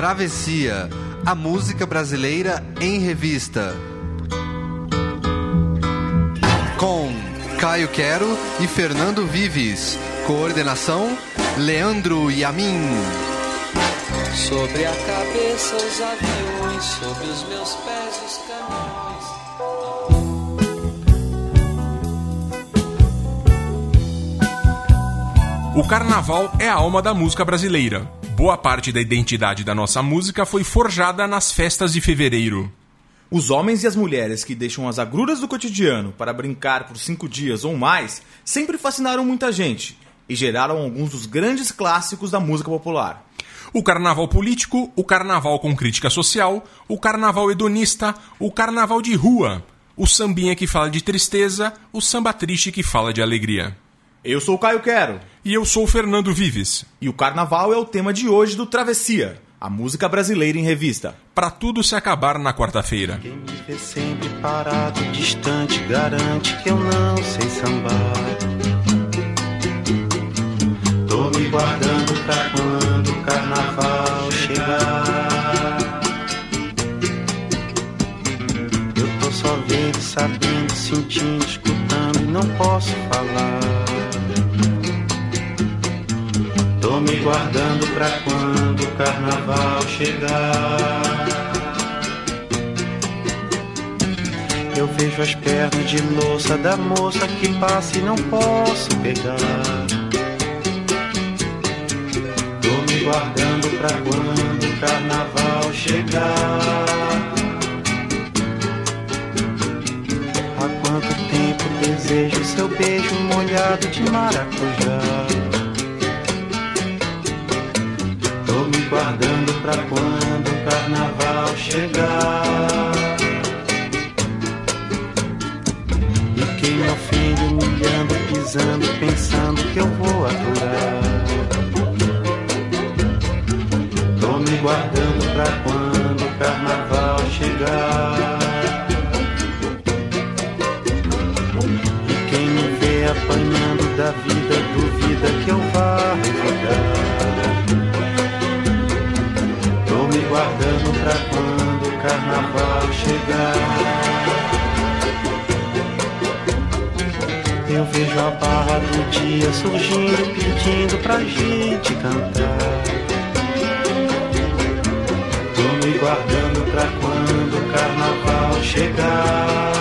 Travessia, a música brasileira em revista. Com Caio Quero e Fernando Vives. Coordenação: Leandro Yamin. Sobre a cabeça os aviões, sobre os meus pés os caminhões. O carnaval é a alma da música brasileira. Boa parte da identidade da nossa música foi forjada nas festas de fevereiro. Os homens e as mulheres que deixam as agruras do cotidiano para brincar por cinco dias ou mais sempre fascinaram muita gente e geraram alguns dos grandes clássicos da música popular. O carnaval político, o carnaval com crítica social, o carnaval hedonista, o carnaval de rua, o sambinha que fala de tristeza, o samba triste que fala de alegria. Eu sou o Caio Quero. E eu sou o Fernando Vives. E o carnaval é o tema de hoje do Travessia, a música brasileira em revista. Pra tudo se acabar na quarta-feira. Quem me vê sempre parado, distante, garante que eu não sei sambar. Tô me guardando pra quando o carnaval chegar. Eu tô só vendo, sabendo, sentindo, escutando e não posso falar. Tô me guardando pra quando o carnaval chegar. Eu vejo as pernas de louça da moça que passa e não posso pegar. Tô me guardando pra quando o carnaval chegar. Há quanto tempo desejo seu beijo molhado de maracujá. Pra quando o carnaval chegar. E quem me ofende, humilhando, pisando, pensando que eu vou aturar. Tô me guardando pra quando o carnaval chegar. E quem me vê apanhando da vida, Tô me guardando pra quando o carnaval chegar. Eu vejo a barra do dia surgindo, pedindo pra gente cantar. Tô me guardando pra quando o carnaval chegar.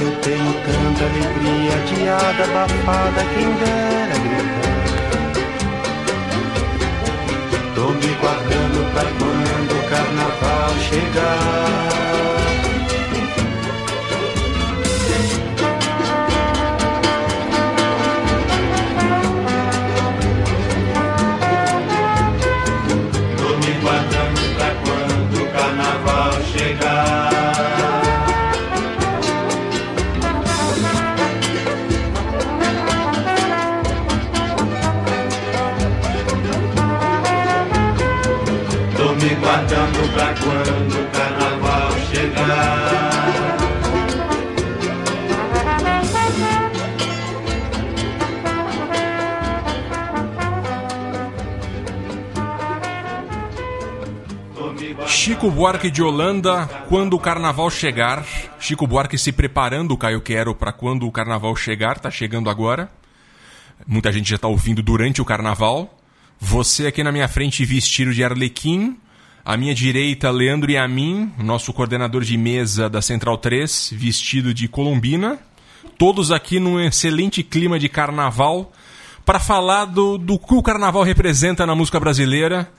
Eu tenho tanta alegria, adiada, abafada, quem dera gritar. Me guardando pra quando o carnaval chegar. Quando o carnaval chegar. Chico Buarque de Holanda, quando o carnaval chegar. Chico Buarque se preparando, Caio Quero, para quando o carnaval chegar, tá chegando agora. Muita gente já tá ouvindo durante o carnaval. Você aqui na minha frente vestido de arlequim. À minha direita, Leandro Yamin, nosso coordenador de mesa da Central 3, vestido de colombina. Todos aqui num excelente clima de carnaval para falar do, do que o carnaval representa na música brasileira.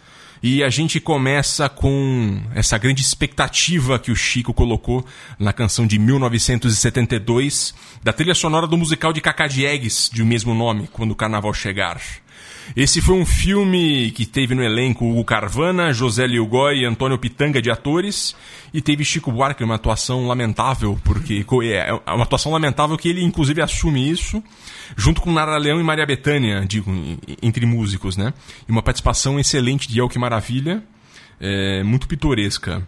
E a gente começa com essa grande expectativa que o Chico colocou na canção de 1972, da trilha sonora do musical de Cacá Diegues, de o mesmo nome, Quando o Carnaval Chegar. Esse foi um filme que teve no elenco Hugo Carvana, José Lilgoy e Antônio Pitanga de atores, e teve Chico Buarque, uma atuação lamentável, porque é uma atuação lamentável que ele inclusive assume isso, junto com Nara Leão e Maria Bethânia, digo, entre músicos, né? E uma participação excelente de El Que Maravilha, é, muito pitoresca.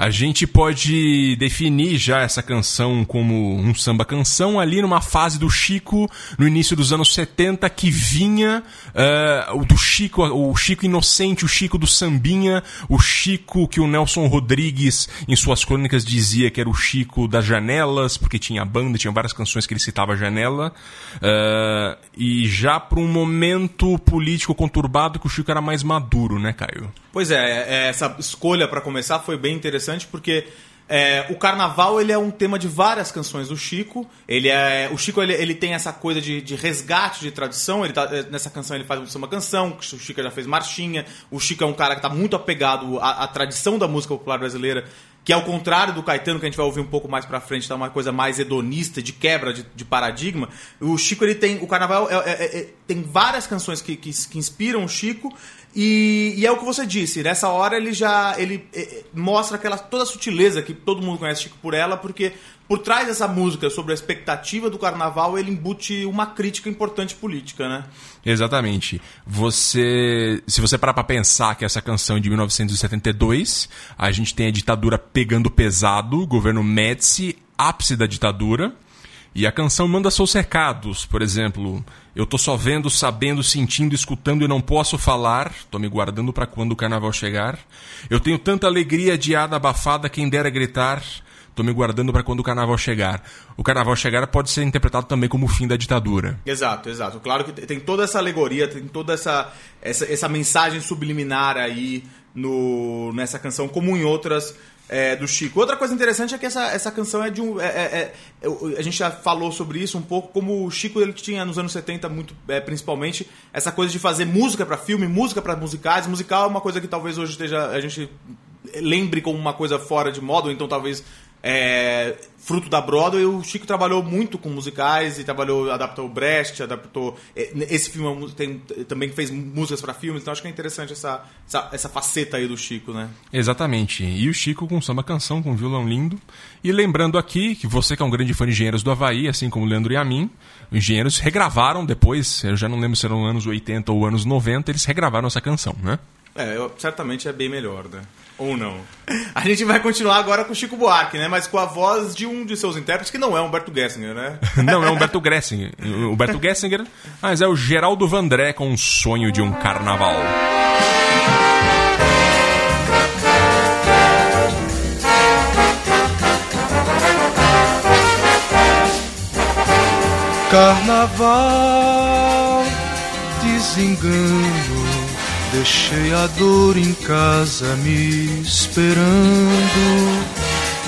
A gente pode definir já essa canção como um samba canção ali numa fase do Chico no início dos anos 70 que vinha uh, do Chico, o Chico inocente, o Chico do sambinha, o Chico que o Nelson Rodrigues em suas crônicas dizia que era o Chico das janelas, porque tinha banda, tinha várias canções que ele citava janela. Uh, e já para um momento político conturbado que o Chico era mais maduro, né, Caio? Pois é, é essa escolha para começar foi bem interessante porque é, o carnaval ele é um tema de várias canções do Chico. Ele é, o Chico ele, ele tem essa coisa de, de resgate de tradição. Ele tá, é, nessa canção ele faz uma canção. O Chico já fez marchinha. O Chico é um cara que está muito apegado à, à, tradição da música popular brasileira, que ao contrário do Caetano que a gente vai ouvir um pouco mais para frente, tá uma coisa mais hedonista, de quebra de, de paradigma. O Chico ele tem o carnaval é, é, é tem várias canções que, que, que inspiram o Chico e, e, é o que você disse, nessa hora ele já ele, é, mostra aquela toda a sutileza que todo mundo conhece Chico por ela, porque por trás dessa música sobre a expectativa do carnaval, ele embute uma crítica importante política, né? Exatamente. Você, se você parar para pensar que essa canção é de 1972, a gente tem a ditadura pegando pesado, governo Médici, ápice da ditadura. E a canção manda seus recados, por exemplo, eu tô só vendo, sabendo, sentindo, escutando e não posso falar, tô me guardando para quando o carnaval chegar. Eu tenho tanta alegria adiada, abafada, quem dera gritar, tô me guardando para quando o carnaval chegar. O carnaval chegar pode ser interpretado também como o fim da ditadura. Exato, exato. Claro que tem toda essa alegoria, tem toda essa, essa, essa mensagem subliminar aí no, nessa canção, como em outras é, do Chico. Outra coisa interessante é que essa, essa canção é de um. É, é, é a gente já falou sobre isso um pouco, como o Chico ele tinha nos anos 70, muito, é, principalmente, essa coisa de fazer música para filme, música para musicais. Musical é uma coisa que talvez hoje esteja, a gente lembre como uma coisa fora de moda, então talvez é, fruto da Broadway, o Chico trabalhou muito com musicais e trabalhou, adaptou Brecht, adaptou. É, esse filme é tem, também fez músicas para filmes, então acho que é interessante essa, essa, essa, faceta aí do Chico, né? Exatamente. E o Chico com samba canção, com violão lindo. E lembrando aqui que você que é um grande fã de Engenheiros do Havaí, assim como o Leandro e a mim, os engenheiros regravaram depois, eu já não lembro se eram anos 80 ou anos 90, eles regravaram essa canção, né? É, eu, certamente é bem melhor, né? Ou não. A gente vai continuar agora com o Chico Buarque, né? Mas com a voz de um de seus intérpretes, que não é Humberto Gessinger, né? não, é Humberto Gessinger. Humberto Gessinger, mas é o Geraldo Vandré com o sonho de um carnaval. Carnaval, desengano Deixei a dor em casa me esperando.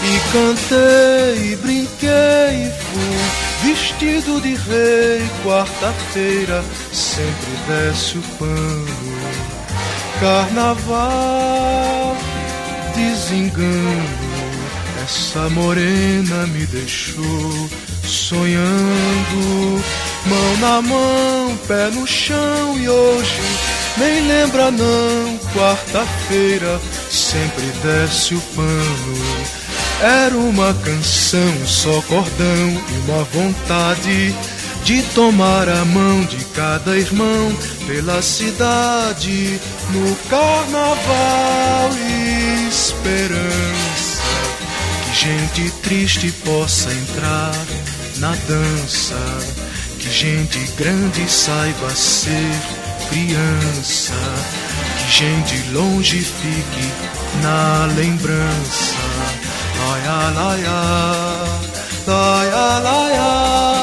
E cantei, brinquei e fui Vestido de rei, quarta-feira Sempre desce o pano. Carnaval, desengano. Essa morena me deixou sonhando. Mão na mão, pé no chão. E hoje nem lembra não, quarta-feira sempre desce o pano. Era uma canção, só cordão e uma vontade de tomar a mão de cada irmão pela cidade no carnaval esperança que gente triste possa entrar na dança, que gente grande saiba ser criança, que gente longe fique na lembrança. Laia, laia, laia, laia,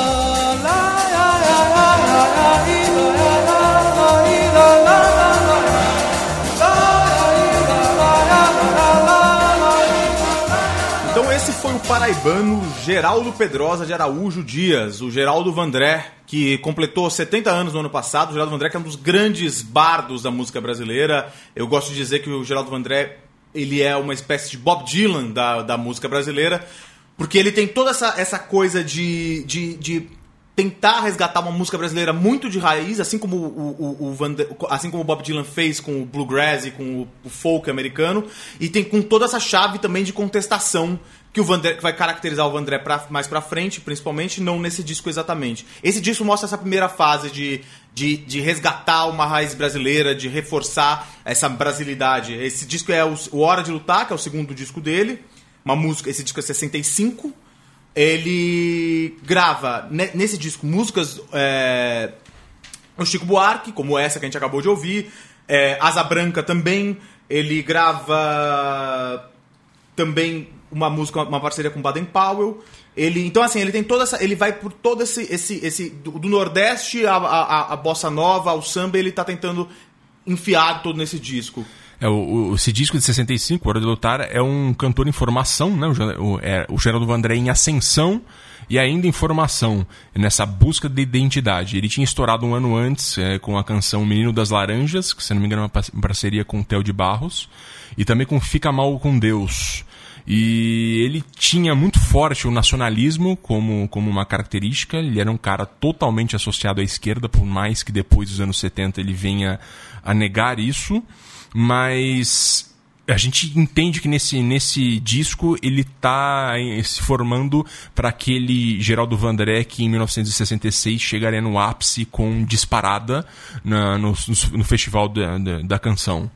paraibano Geraldo Pedrosa de Araújo Dias, o Geraldo Vandré, que completou 70 anos no ano passado. O Geraldo Vandré que é um dos grandes bardos da música brasileira. Eu gosto de dizer que o Geraldo Vandré ele é uma espécie de Bob Dylan da, da música brasileira, porque ele tem toda essa, essa coisa de, de, de tentar resgatar uma música brasileira muito de raiz, assim como o, o, o Van assim como o Bob Dylan fez com o bluegrass e com o, o folk americano, e tem com toda essa chave também de contestação que o Vandré, que vai caracterizar o Vandré pra, mais pra frente, principalmente, não nesse disco exatamente. Esse disco mostra essa primeira fase de, de, de resgatar uma raiz brasileira, de reforçar essa brasilidade. Esse disco é o, o Hora de Lutar, que é o segundo disco dele. Uma música, esse disco é 65. Ele grava ne- nesse disco músicas é, o Chico Buarque, como essa que a gente acabou de ouvir. É, Asa Branca também. Ele grava também uma música, uma parceria com Baden Powell. Ele, então assim, ele tem toda essa, ele vai por todo esse, esse, esse do, do Nordeste a, a, a bossa nova, ao samba, ele tá tentando enfiar todo nesse disco. É, o, esse disco de 65, Hora de Lutar, é um cantor em formação, né? O, o, é, o Geraldo Vandré em ascensão e ainda em formação, nessa busca de identidade. Ele tinha estourado um ano antes é, com a canção Menino das Laranjas, que se não me engano é uma pa- parceria com o Theo de Barros, e também com Fica Mal com Deus. E ele tinha muito forte o nacionalismo como, como uma característica. Ele era um cara totalmente associado à esquerda, por mais que depois dos anos 70 ele venha a negar isso. Mas a gente entende que nesse, nesse disco ele está se formando para aquele Geraldo Vandré que em 1966 chegaria no ápice com Disparada na- no, no- no Festival da, da, da Canção.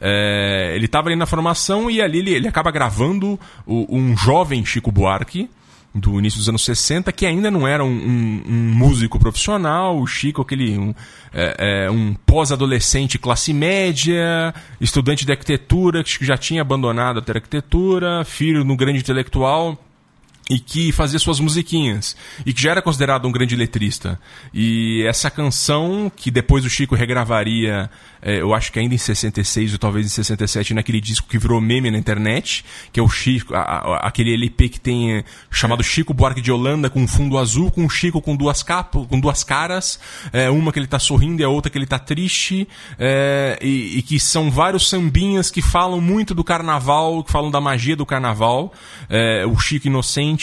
É, ele estava ali na formação e ali ele, ele acaba gravando o- um jovem Chico Buarque do início dos anos 60, que ainda não era um, um- um músico profissional, o Chico, aquele um, é, é, um pós-adolescente classe média, estudante de arquitetura, que já tinha abandonado a arquitetura, filho de um grande intelectual e que fazia suas musiquinhas e que já era considerado um grande letrista. E essa canção que depois o Chico regravaria eh, eu acho que ainda em 66 ou talvez em 67 naquele disco que virou meme na internet que é o Chico a- a- aquele LP que tem eh, chamado Chico Buarque de Holanda com fundo azul com um Chico com duas capas com duas caras eh, uma que ele tá sorrindo e a outra que ele tá triste e, e que são vários sambinhas que falam muito do carnaval que falam da magia do carnaval. O Chico inocente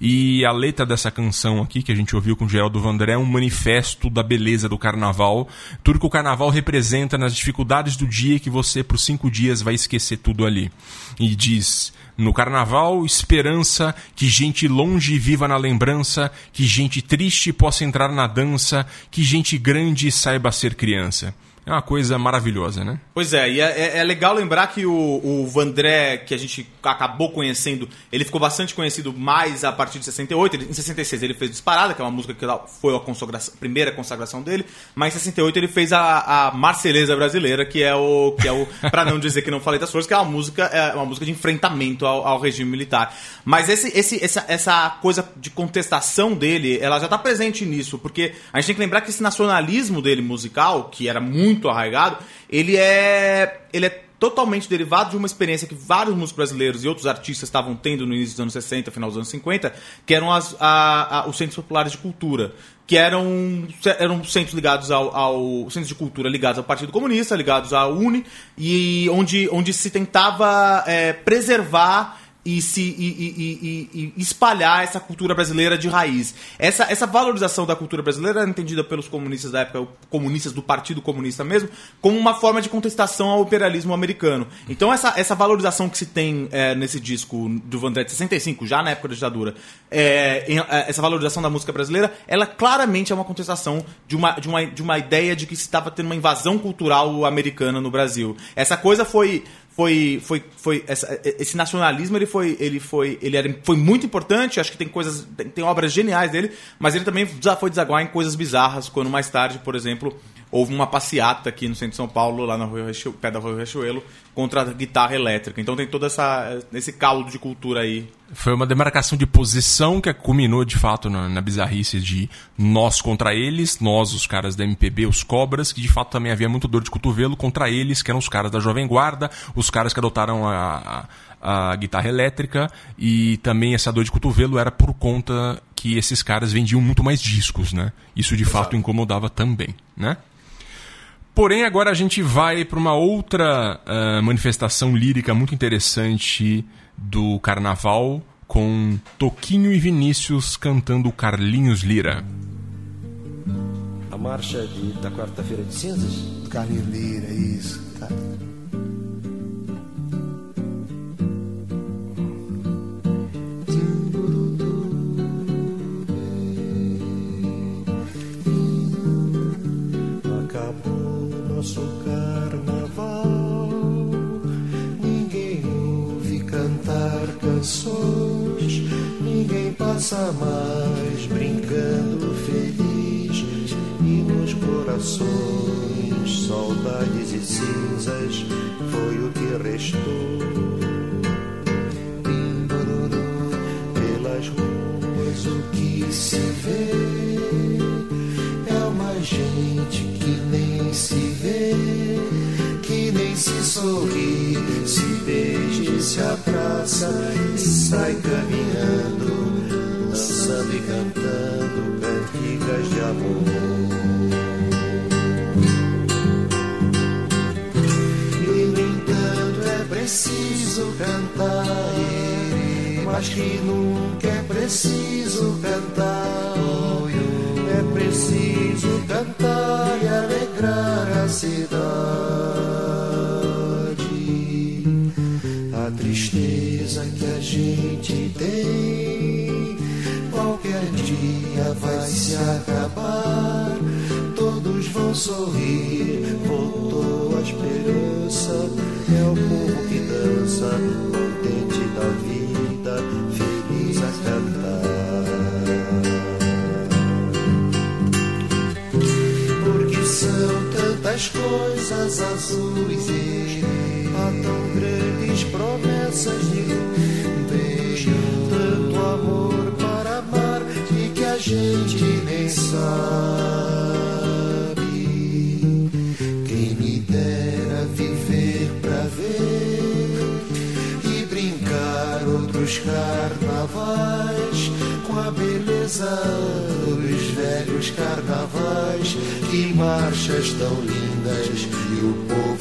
e a letra dessa canção aqui que a gente ouviu com o Geraldo Vandré é um manifesto da beleza do carnaval. Tudo que o carnaval representa nas dificuldades do dia que você por cinco dias vai esquecer tudo ali. E diz no carnaval, esperança, que gente longe viva na lembrança, que gente triste possa entrar na dança, que gente grande saiba ser criança. É uma coisa maravilhosa, né? Pois é, e é, é- é legal lembrar que o, o Vandré, que a gente acabou conhecendo, ele ficou bastante conhecido mais a partir de 68. Ele- em 66 ele fez Disparada, que é uma música que foi a consagração- primeira consagração dele, mas em 68 ele fez a, a Marceleza Brasileira, que é o. que é o para não dizer que não falei das flores, que é uma música, é uma música de enfrentamento ao, ao regime militar. Mas esse, esse, essa, essa coisa de contestação dele, ela já está presente nisso, porque a gente tem que lembrar que esse nacionalismo dele musical, que era muito arraigado, ele é. ele é totalmente derivado de uma experiência que vários músicos brasileiros e outros artistas estavam tendo no início dos anos 60, final dos anos 50, que eram as, a- a- os centros populares de cultura, que eram, eram centros ligados ao, ao centros de cultura ligados ao Partido Comunista, ligados à UNE, e onde, onde se tentava é, preservar e se e, e- e- espalhar essa cultura brasileira de raiz. Essa, essa valorização da cultura brasileira era entendida pelos comunistas da época, comunistas do Partido Comunista mesmo, como uma forma de contestação ao imperialismo americano. Então essa, essa valorização que se tem é, nesse disco do Vandré de 65, já na época da ditadura, é, em- é, essa valorização da música brasileira, ela claramente é uma contestação de uma, de uma, de uma ideia de que se estava tendo uma invasão cultural americana no Brasil. Essa coisa foi foi foi foi essa- esse nacionalismo ele foi ele foi ele era, foi muito importante acho que tem coisas tem, tem obras geniais dele mas ele também já foi desaguar em coisas bizarras quando mais tarde por exemplo houve uma passeata aqui no centro de São Paulo lá na Rua Riachu- pé da Rua Riachuelo contra a guitarra elétrica então tem todo essa esse caldo de cultura aí Foi uma demarcação de posição que culminou de fato na, na bizarrice de nós contra eles, nós, os caras da MPB, os cobras, que de fato também havia muito dor de cotovelo contra eles, que eram os caras da Jovem Guarda, os caras que adotaram a, a, a guitarra elétrica, e também essa dor de cotovelo era por conta que esses caras vendiam muito mais discos, né? Isso de fato incomodava também, né? Porém, agora a gente vai para uma outra ah, manifestação lírica muito interessante do carnaval, com Toquinho e Vinícius cantando Carlinhos Lira. A marcha de- da quarta-feira de cinzas? Carlinhos Lira, isso. Tá. Nosso carnaval. Ninguém ouve cantar canções, ninguém passa mais brincando feliz. E nos corações, saudades e cinzas foi o que restou. Pelas ruas o que se vê gente que nem se vê, que nem se sorri, se beija se abraça e sai caminhando, dançando e cantando cantigas de amor. E no entanto é preciso cantar, mas que nunca é preciso cantar. Preciso cantar e alegrar a cidade. A tristeza que a gente tem, qualquer dia vai se acabar. Todos vão sorrir, coisas azuis há tão grandes promessas de beijo, tanto amor para amar e que a gente nem sabe. Quem me dera viver pra ver e brincar outros carnavais com a beleza carnavais. Que marchas tão lindas e o povo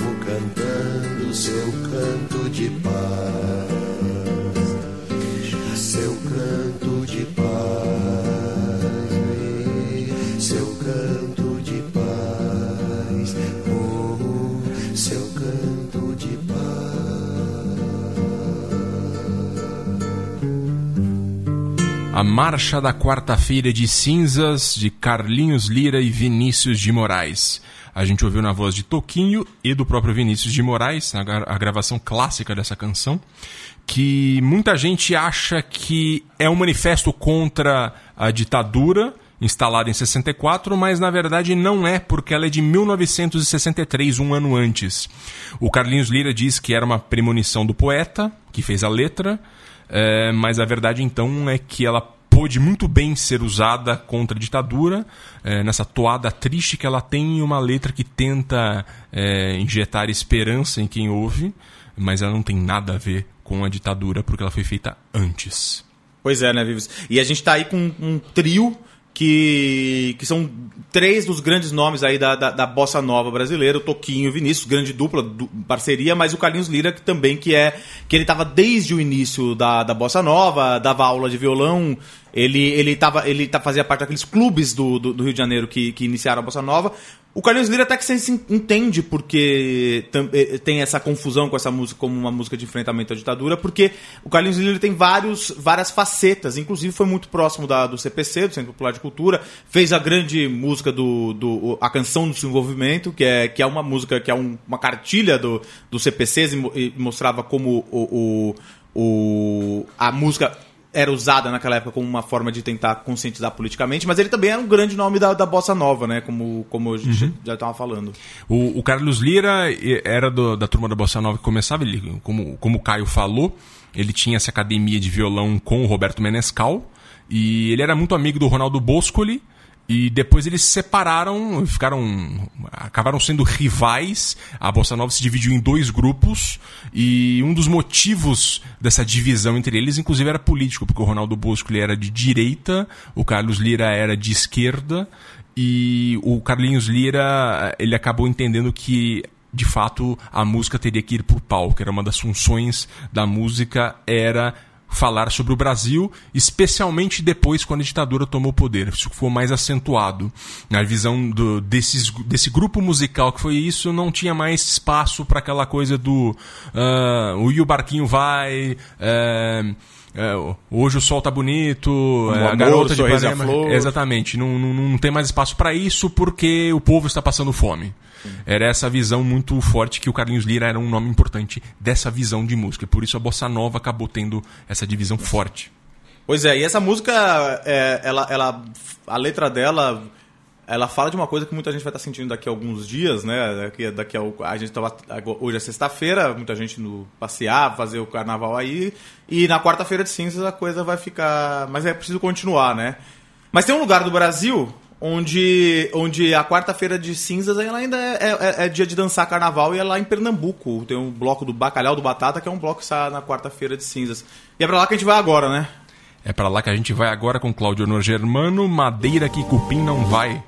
A Marcha da Quarta-feira de Cinzas, de Carlinhos Lira e Vinícius de Moraes. A gente ouviu na voz de Toquinho e do próprio Vinícius de Moraes, a gra- a gravação clássica dessa canção, que muita gente acha que é um manifesto contra a ditadura instalada em 64, mas na verdade não é, porque ela é de 1963, um ano antes. O Carlinhos Lira diz que era uma premonição do poeta, que fez a letra, é, mas a verdade então é que ela pôde muito bem ser usada contra a ditadura, é, nessa toada triste que ela tem uma letra que tenta é, injetar esperança em quem ouve, mas ela não tem nada a ver com a ditadura porque ela foi feita antes. Pois é, né, Vives? E a gente tá aí com um trio que, que são três dos grandes nomes aí da, da, da bossa nova brasileira, o Toquinho e o Vinícius, grande dupla, du- parceria, mas o Carlinhos Lira que também que é que ele tava desde o início da, da bossa nova, dava aula de violão, ele ele tava ele tá, fazia parte daqueles clubes do, do, do Rio de Janeiro que, que iniciaram a bossa nova. O Carlinhos Lira até que você entende porque eh, tem essa confusão com essa música como uma música de enfrentamento à ditadura, porque o Carlinhos Lira tem vários, várias facetas, inclusive foi muito próximo da, do CPC, do Centro Popular de Cultura, fez a grande música do, do a canção do desenvolvimento, que é, que é uma música que é um- uma cartilha do, do CPC e mostrava como o, o, o, a música era usada naquela época como uma forma de tentar conscientizar politicamente, mas ele também era um grande nome da, da bossa nova, né? Como, como a gente já estava falando. O, o Carlos Lira era do- da turma da Bossa Nova que começava, ele, como, como o Caio falou, ele tinha essa academia de violão com o Roberto Menescal, e ele era muito amigo do Ronaldo Boscoli, e depois eles se separaram, ficaram. acabaram sendo rivais. A Bossa Nova se dividiu em dois grupos, e um dos motivos dessa divisão entre eles, inclusive, era político, porque o Ronaldo Boscoli era de direita, o Carlos Lira era de esquerda, e o Carlinhos Lira, ele acabou entendendo que de fato a música teria que ir pro palco, era uma das funções da música era falar sobre o Brasil, especialmente depois quando a ditadura tomou o poder. Isso foi mais acentuado. Na visão do, desses, desse grupo musical que foi isso, não tinha mais espaço para aquela coisa do ah, o barquinho vai, ah, é, hoje o sol tá bonito, é, a amor, garota de a Ipanema. flor. Exatamente, não, não, não tem mais espaço para isso porque o povo está passando fome. Era essa visão muito forte que o Carlinhos Lira era um nome importante dessa visão de música. E por isso a bossa nova acabou tendo essa divisão forte. Pois é, e essa música, é, ela, ela, a letra dela, ela fala de uma coisa que muita gente vai estar sentindo daqui a alguns dias, né? Daqui, daqui a, a gente tava, hoje é sexta-feira, muita gente no passear, fazer o carnaval aí, e na quarta-feira de cinzas a coisa vai ficar, mas é preciso continuar, né? Mas tem um lugar do Brasil onde, onde a quarta-feira de cinzas ela ainda é, é- é dia de dançar carnaval e é lá em Pernambuco. Tem um bloco do Bacalhau do Batata, que é um bloco que sai na quarta-feira de cinzas. E é pra lá que a gente vai agora, né? É para lá que a gente vai agora com Claudio Honor Germano, Madeira que Cupim não vai.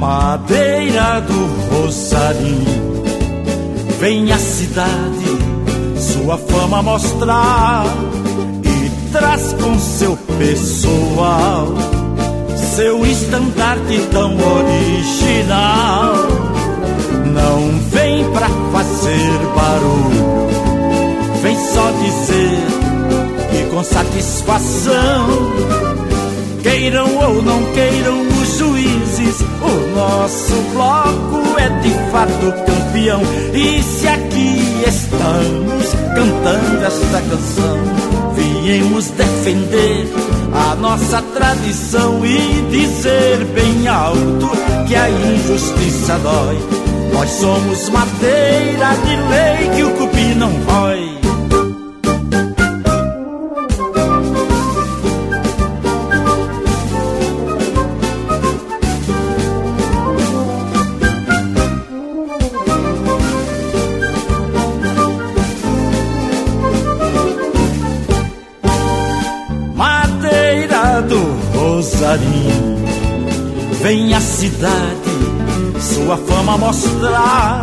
Madeira do Rosarinho, vem a cidade sua fama mostrar e traz com seu pessoal seu estandarte tão original. Não vem pra fazer barulho, vem só dizer e com satisfação Queiram ou não queiram os juízes, o nosso bloco é de fato campeão. E se aqui estamos cantando esta canção, viemos defender a nossa tradição e dizer bem alto que a injustiça dói. Nós somos madeira de lei que o cupim não rói. Cidade sua fama mostrar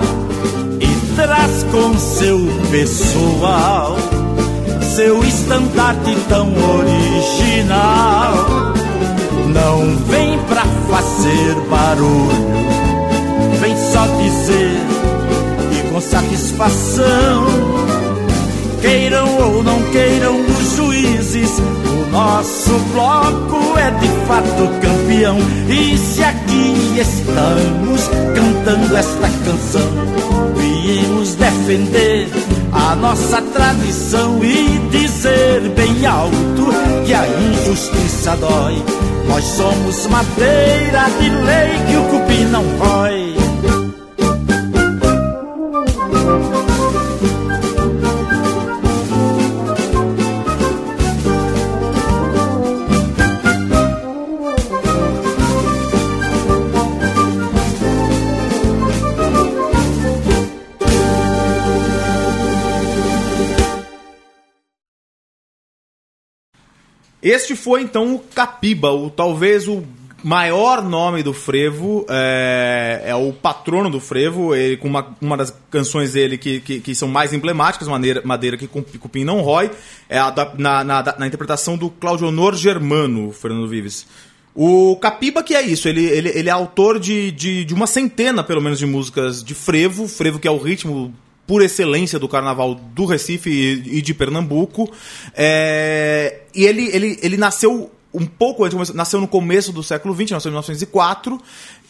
e traz com seu pessoal seu estandarte tão original. Não vem pra fazer barulho, vem só dizer e com satisfação Queiram ou não queiram os juízes, o nosso bloco é de fato campeão. E se estamos cantando esta canção, viemos defender a nossa tradição e dizer bem alto que a injustiça dói. Nós somos madeira de lei que o cupim não rói. Este foi então o Capiba, o talvez o maior nome do frevo, é, é o patrono do frevo, ele, com uma, uma das canções dele que, que, que são mais emblemáticas, Madeira, Madeira que Cup- Cupim não rói, é a na, na, na interpretação do Claudio Honor Germano, Fernando Vives. O Capiba que é isso, ele, ele, ele é autor de, de, de uma centena, pelo menos, de músicas de frevo, frevo que é o ritmo por excelência do carnaval do Recife e, de Pernambuco. É, e ele, ele, ele nasceu um pouco antes, nasceu no começo do século XX, nasceu em 1904.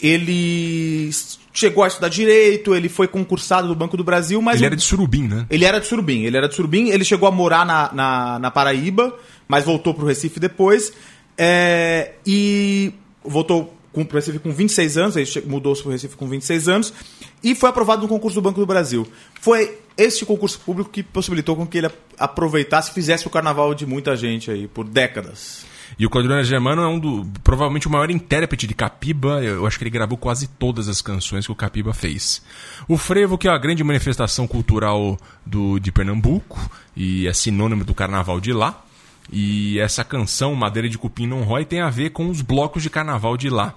Ele chegou a estudar direito, ele foi concursado do Banco do Brasil, mas Ele o- era de Surubim, né? ele era de Surubim, ele era de Surubim, ele chegou a morar na, na, na Paraíba, mas voltou pro Recife depois. é, e voltou com, pro Recife com 26 anos, che- mudou-se pro Recife com 26 anos, e foi aprovado no concurso do Banco do Brasil. Foi este concurso público que possibilitou com que ele aproveitasse e fizesse o carnaval de muita gente aí, por décadas. E o Claudio Germano é um do, provavelmente o maior intérprete de Capiba. Eu acho que ele gravou quase todas as canções que o Capiba fez. O frevo, que é a grande manifestação cultural do, de Pernambuco e é sinônimo do carnaval de lá. E essa canção, Madeira de Cupim Não Rói, tem a ver com os blocos de carnaval de lá.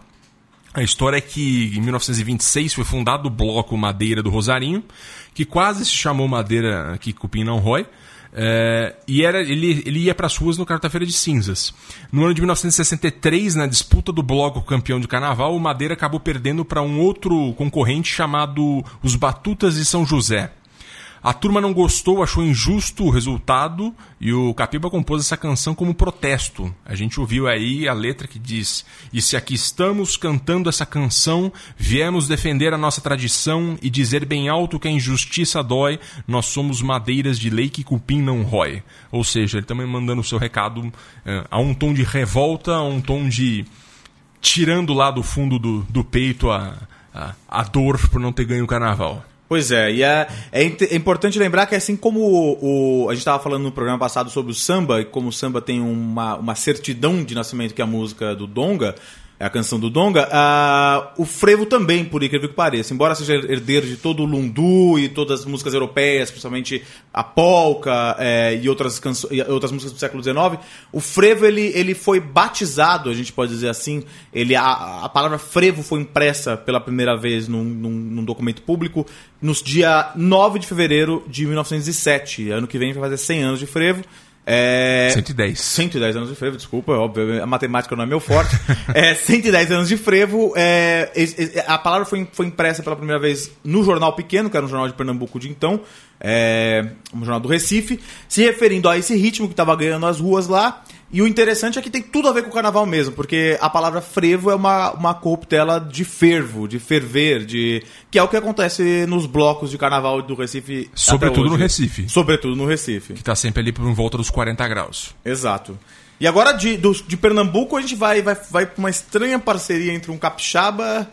A história é que em 1926 foi fundado o bloco Madeira do Rosarinho, que quase se chamou Madeira que Cupim não rói. É, e era, ele, ele ia para as ruas no Quarta-feira de Cinzas. No ano de 1963, na disputa do bloco campeão de carnaval, o Madeira acabou perdendo para um outro concorrente chamado Os Batutas de São José. A turma não gostou, achou injusto o resultado e o Capiba compôs essa canção como protesto. A gente ouviu aí a letra que diz: E se aqui estamos cantando essa canção, viemos defender a nossa tradição e dizer bem alto que a injustiça dói, nós somos madeiras de lei que cupim não rói. Ou seja, ele também mandando o seu recado eh, a um tom de revolta, a um tom de. tirando lá do fundo do, do peito a, a, a dor por não ter ganho o carnaval. Pois é, e é, é, é, importante lembrar que assim como o, o a gente estava falando no programa passado sobre o samba, e como o samba tem uma, uma certidão de nascimento que é a música do Donga, a canção do Donga, uh, o frevo também, por incrível que pareça, embora seja herdeiro de todo o lundu e todas as músicas europeias, principalmente a polka é, e, outras e outras músicas do século XIX, o frevo ele, ele foi batizado, a gente pode dizer assim, ele, a, a palavra frevo foi impressa pela primeira vez num, num, num documento público no dia 9 de fevereiro de 1907, ano que vem vai fazer 100 anos de frevo, é... 110. 110 anos de frevo, desculpa, óbvio, a matemática não é meu forte. é, 110 anos de frevo. É, a palavra foi, foi impressa pela primeira vez no Jornal Pequeno, que era um jornal de Pernambuco de então, é, um jornal do Recife, se referindo a esse ritmo que estava ganhando as ruas lá. E o interessante é que tem tudo a ver com o carnaval mesmo, porque a palavra frevo é uma, uma corruptela de fervo, de ferver, de que é o que acontece nos blocos de carnaval do Recife. Sobretudo no Recife. Sobretudo no Recife. Que está sempre ali por volta dos 40 graus. Exato. E agora de, do, de Pernambuco a gente vai, vai, vai para uma estranha parceria entre um capixaba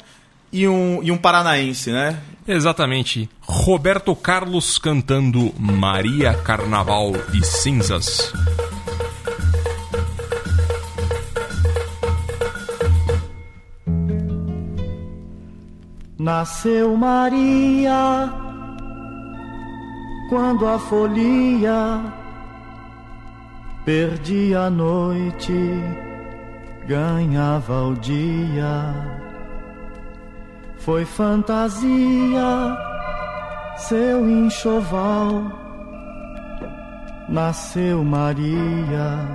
e um, e um paranaense, né? Exatamente. Roberto Carlos cantando Maria Carnaval de Cinzas. Nasceu Maria quando a folia perdia a noite, ganhava o dia. Foi fantasia, seu enxoval. Nasceu Maria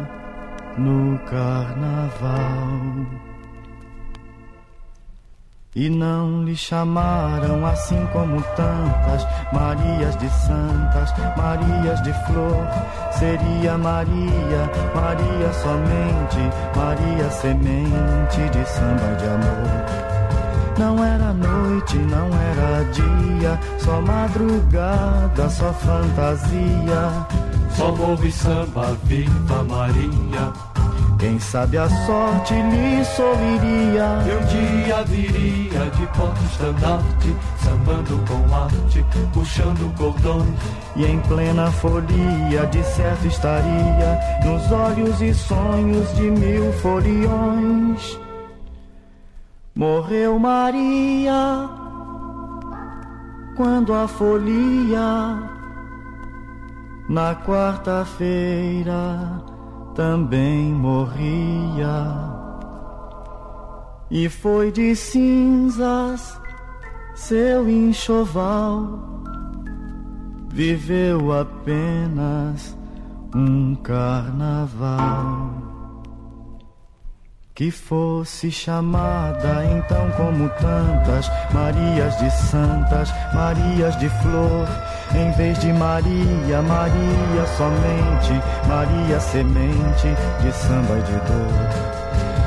no carnaval. E não lhe chamaram assim como tantas Marias de santas, Marias de flor. Seria Maria, Maria somente, Maria semente de samba de amor. Não era noite, não era dia, só madrugada, só fantasia. Só morro e samba, viva Maria. Quem sabe a sorte lhe sorriria. E um dia viria de porta-estandarte, sambando com arte, puxando cordões. E em plena folia, de certo estaria, nos olhos e sonhos de mil foliões. Morreu Maria, quando a folia, na quarta-feira também morria. E foi de cinzas seu enxoval, viveu apenas um carnaval. Que fosse chamada então como tantas Marias de santas, Marias de flor, em vez de Maria, Maria somente, Maria semente de samba e de dor.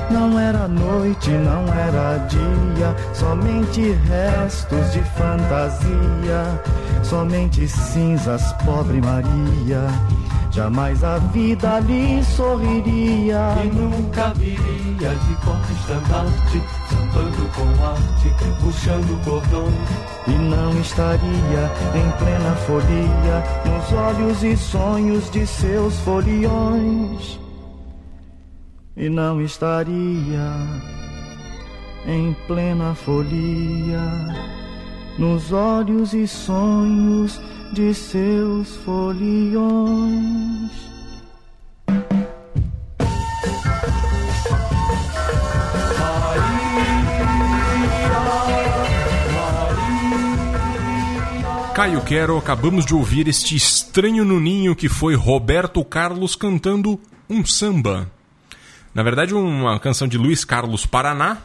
Não era noite, não era dia, somente restos de fantasia, somente cinzas, pobre Maria. Jamais a vida lhe sorriria. E nunca viria de porta-estandarte Sambando com arte, puxando cordões E não estaria em plena folia Nos olhos e sonhos de seus foliões e não estaria em plena folia nos olhos e sonhos de seus foliões. Caio Quero, acabamos de ouvir este estranho nuninho que foi Roberto Carlos cantando um samba. Na verdade, uma canção de Luiz Carlos Paraná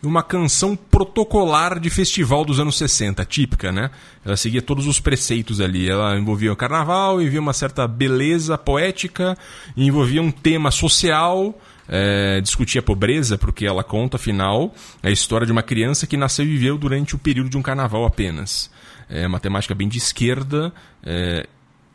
e uma canção protocolar de festival dos anos 60, típica, né? Ela seguia todos os preceitos ali. Ela envolvia o carnaval, envolvia uma certa beleza poética, envolvia um tema social é, discutir a pobreza, porque ela conta, afinal, a história de uma criança que nasceu e viveu durante o período de um carnaval apenas. É uma temática bem de esquerda, é,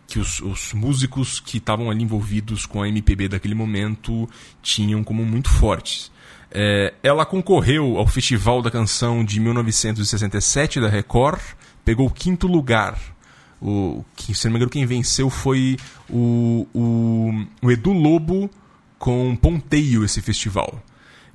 que os, os, músicos que estavam ali envolvidos com a MPB daquele momento tinham como muito fortes. É, ela concorreu ao Festival da Canção de 1967 da Record, pegou o quinto lugar. O, se não me engano, quem venceu foi o, o, o Edu Lobo com Ponteio esse festival.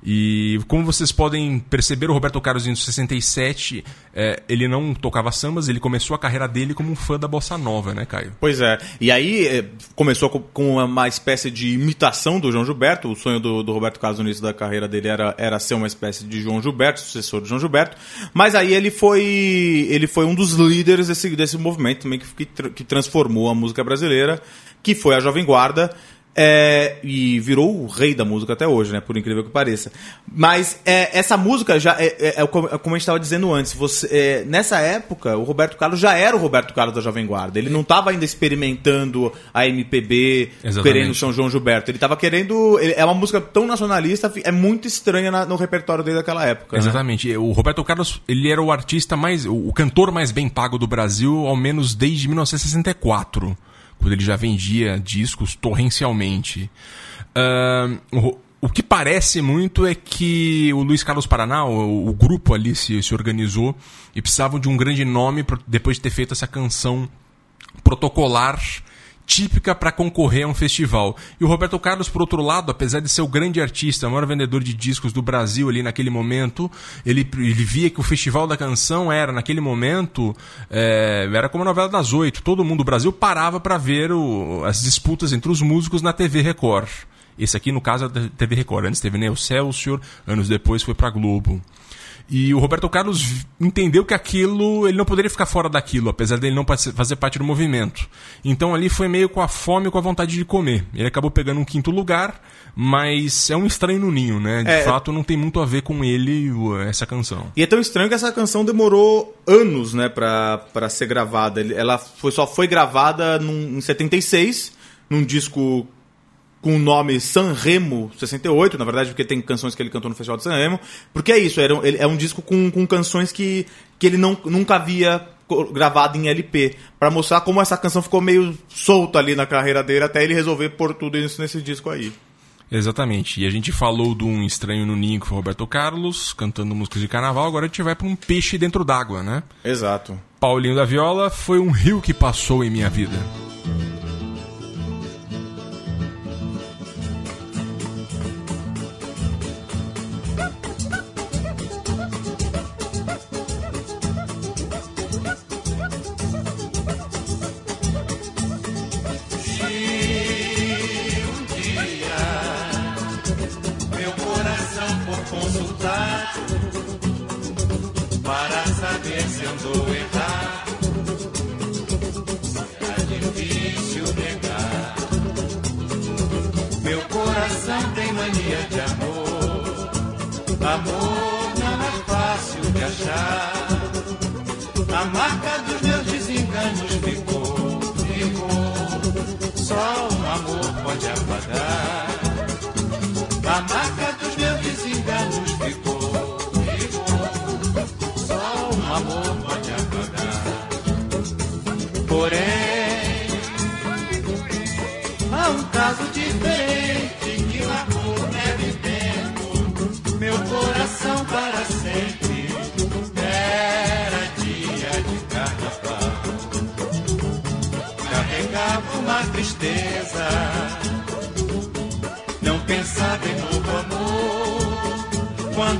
E como vocês podem perceber, o Roberto Carlos em 67, é, ele não tocava sambas, ele começou a carreira dele como um fã da bossa nova, né, Caio? Pois é. E aí é, começou com uma espécie de imitação do João Gilberto. O sonho do, do, Roberto Carlos no início da carreira dele era, era ser uma espécie de João Gilberto, sucessor de João Gilberto. Mas aí ele foi ele foi um dos líderes desse, desse movimento também que, que, que transformou a música brasileira, que foi a Jovem Guarda. É, e virou o rei da música até hoje, né? Por incrível que pareça. Mas é, essa música já é, é, é como a gente estava dizendo antes. Você, é, nessa época, o Roberto Carlos já era o Roberto Carlos da Jovem Guarda. Ele não estava ainda experimentando a MPB, querendo São João Gilberto. Ele estava querendo. Ele, é uma música tão nacionalista, é muito estranha na, no repertório dele daquela época. Né? Exatamente. Né? O Roberto Carlos, ele era o artista mais. o cantor mais bem pago do Brasil, ao menos desde 1964 quando ele já vendia discos torrencialmente. Uh, o, que parece muito é que o Luiz Carlos Paraná, o, o grupo ali se, se organizou e precisavam de um grande nome pra, depois de ter feito essa canção protocolar típica para concorrer a um festival. E o Roberto Carlos, por outro lado, apesar de ser o grande artista, o maior vendedor de discos do Brasil ali naquele momento, ele, ele via que o Festival da Canção era, naquele momento, é, era como a novela das oito. Todo mundo do Brasil parava para ver o, as disputas entre os músicos na TV Record. Esse aqui, no caso, é da TV Record. Antes teve Neo Celsior, anos depois foi para Globo. E o Roberto Carlos entendeu que aquilo, ele não poderia ficar fora daquilo, apesar dele não fazer parte do movimento. Então ali foi meio com a fome e com a vontade de comer. Ele acabou pegando um quinto lugar, mas é um estranho no ninho, né? De é, fato, não tem muito a ver com ele essa canção. E é tão estranho que essa canção demorou anos, né, pra, pra ser gravada. Ela foi, só foi gravada num, em 76, num disco com o nome Sanremo 68, na verdade, porque tem canções que ele cantou no Festival de Sanremo. Porque é isso, era, é um disco com, com canções que, que ele não, nunca havia gravado em LP, para mostrar como essa canção ficou meio solta ali na carreira dele, até ele resolver pôr tudo isso nesse disco aí. Exatamente. E a gente falou de um estranho no ninho que foi Roberto Carlos, cantando músicas de carnaval, agora a gente vai para um peixe dentro d'água, né? Exato. Paulinho da Viola foi um rio que passou em minha vida. A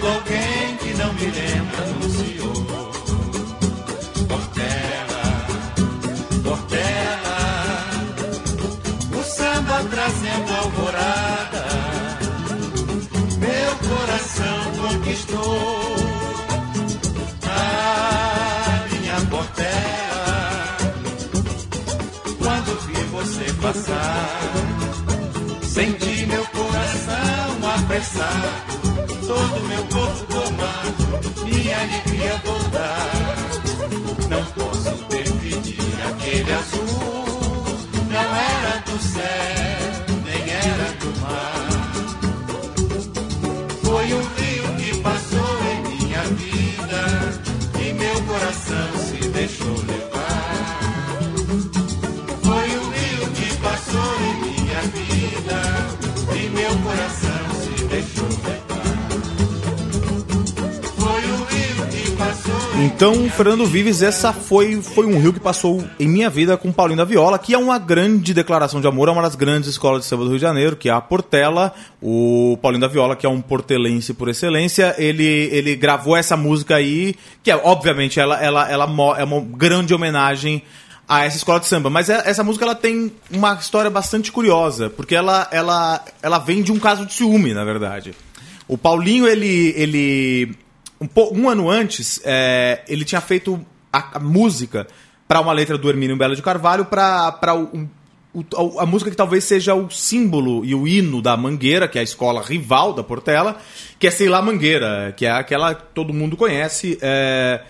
minha todo meu corpo tomado, minha alegria voltar. Então, Fernando Vives, essa foi, foi um rio que passou em minha vida com Paulinho da Viola, que é uma grande declaração de amor a uma das grandes escolas de samba do Rio de Janeiro, que é a Portela. O Paulinho da Viola, que é um portelense por excelência, ele, ele gravou essa música aí, que é, obviamente, ela, ela, ela é uma grande homenagem a essa escola de samba. Mas é- essa música ela tem uma história bastante curiosa, porque ela, ela, ela vem de um caso de ciúme, na verdade. O Paulinho, ele, ele um, um ano antes, é, ele tinha feito a, a música para uma letra do Hermínio Belo de Carvalho para o- a música que talvez seja o símbolo e o hino da Mangueira, que é a escola rival da Portela, que é Sei lá Mangueira, que é aquela que todo mundo conhece. é,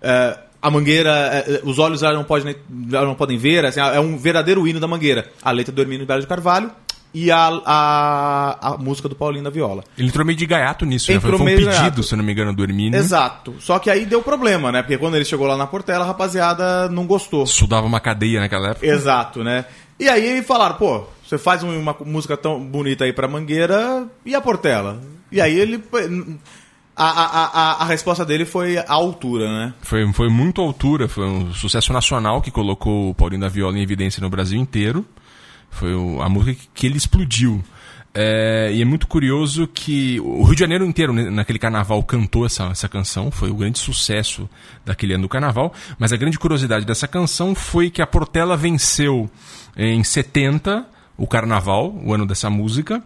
é, a Mangueira, é, é, os olhos já não podem, já não podem ver, assim, é um verdadeiro hino da Mangueira. A letra do Hermínio Belo de Carvalho e a, a, a música do Paulinho da Viola. Ele entrou meio de gaiato nisso, né? Foi, um pedido, gaiato. se não me engano, do Hermínio. Exato. Só que aí deu problema, né? Porque quando ele chegou lá na Portela, a rapaziada não gostou. Estudava uma cadeia naquela época. Exato, né? E aí falaram, pô, você faz um- uma música tão bonita aí pra Mangueira e a Portela? E aí ele. A, a, a, a resposta dele foi a altura, né? Foi, foi muito à altura, foi um sucesso nacional que colocou o Paulinho da Viola em evidência no Brasil inteiro. Foi a música que, que ele explodiu. É, e é muito curioso que o Rio de Janeiro inteiro, né, naquele carnaval, cantou essa, essa canção. Foi o grande sucesso daquele ano do carnaval. Mas a grande curiosidade dessa canção foi que a Portela venceu em 70 o carnaval, o ano dessa música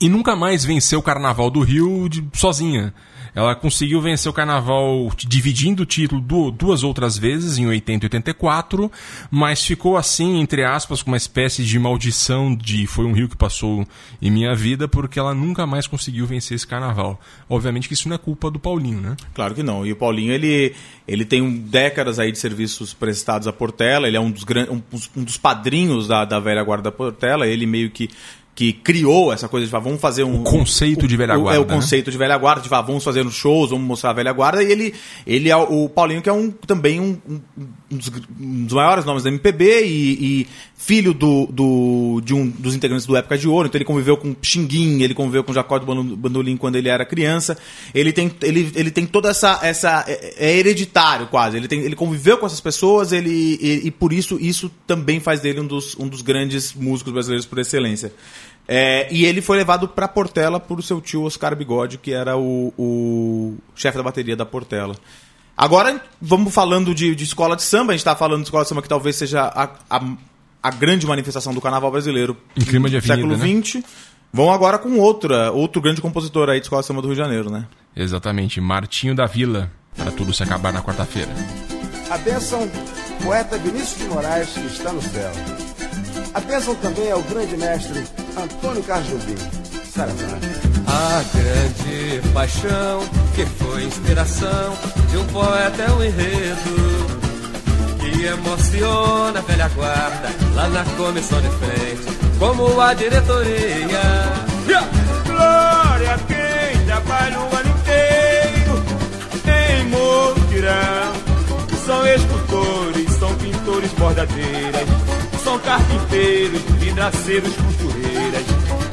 e nunca mais venceu o Carnaval do Rio de- sozinha. Ela conseguiu vencer o Carnaval dividindo o título du- duas outras vezes, em 80 e 84, mas ficou assim, entre aspas, com uma espécie de maldição de foi um rio que passou em minha vida, porque ela nunca mais conseguiu vencer esse Carnaval. Obviamente que isso não é culpa do Paulinho, né? Claro que não. E o Paulinho, ele, ele tem décadas aí de serviços prestados à Portela, ele é um dos, um, um dos padrinhos da, da velha guarda da Portela, ele meio que, que criou essa coisa de vamos fazer um... O conceito de velha o- guarda, É o né? conceito de velha guarda, de vamos fazer nos shows, vamos mostrar a velha guarda, e ele, ele é o o Paulinho que é um, também um, um- dos, um dos maiores nomes da MPB e, e filho do, do, de um dos integrantes do Época de Ouro, então ele conviveu com Xinguim, ele conviveu com Jacó do Bandolim quando ele era criança, ele tem, ele, ele tem toda essa, essa é, é hereditário quase, ele, tem, ele conviveu com essas pessoas, ele, e, e por isso, isso também faz dele um dos, um dos grandes músicos brasileiros por excelência. É, e ele foi levado pra Portela por seu tio Oscar Bigode, que era o, o chefe da bateria da Portela. Agora, vamos falando de, de escola de samba, a gente tá falando de escola de samba que talvez seja a, a, a grande manifestação do carnaval brasileiro Em clima de do século avenida, né? XX. Vão agora com outra, outro grande compositor aí de escola de samba do Rio de Janeiro, né? Exatamente, Martinho da Vila, para tudo se acabar na quarta-feira. A bênção, poeta Vinícius de Moraes, que está no céu. A bênção também é o grande mestre Antônio Carlos Jobim. Saravá. A grande paixão que foi inspiração de um poeta é um enredo que emociona a velha guarda lá na comissão de frente, como a diretoria. Glória a quem trabalha o ano inteiro em Motirão. São escultores, são pintores, bordadeiras, são carpinteiros, vidraceiros, costureiras,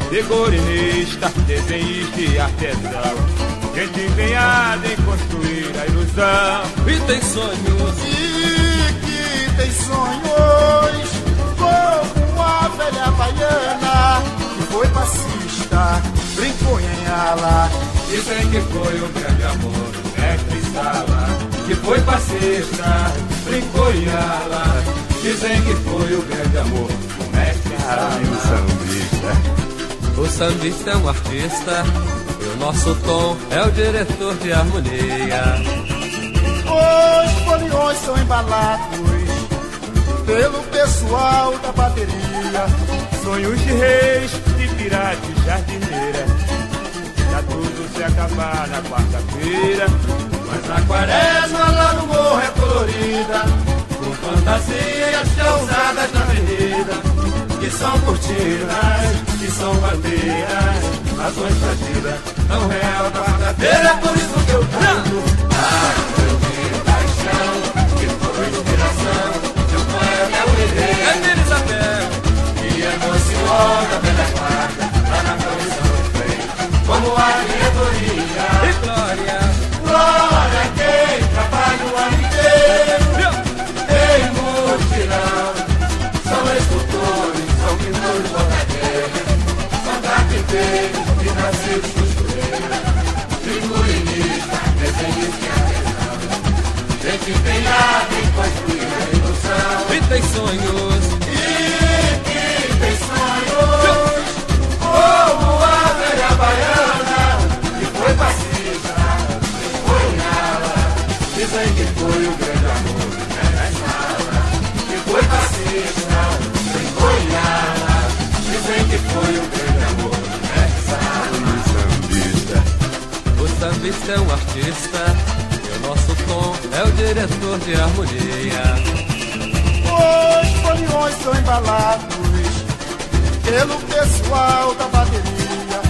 decorinista, desenhista e artesão. Gente empenhada em construir a ilusão. E tem sonhos, E que tem sonhos, como a velha baiana, que foi passista, brincou em ala. dizem que foi um grande amor, mestre Sala, que foi passista, brincou em ala. Dizem que foi o grande amor, o mestre Sala. O sambista é um artista e o nosso tom é o diretor de harmonia. Os foliões são embalados pelo pessoal da bateria. Sonhos de reis, de piratas, jardineiras. tudo se acabar na quarta-feira. Mas a quaresma lá no morro é colorida, com fantasias causadas na avenida. Que são cortinas, que são bandeiras, razões pra vida, não é a quarta-feira, é por isso que eu canto. Ah, eu vi paixão, que foi inspiração, seu poeta é o herdeiro. É Isabel, e é emocionada pela quarta, lá na comissão de frente, como a artesãos, gente empenhada em construir a ilusão. E tem sonhos, e que tem sonhos, como a velha baiana, que foi pacífica, foi nela, dizem que foi o grande amor da sala, que foi pacífica, foi nela, dizem que foi o grande amor da sala. O sambista é um artista, é o diretor de harmonia. Os foliões são embalados pelo pessoal da bateria.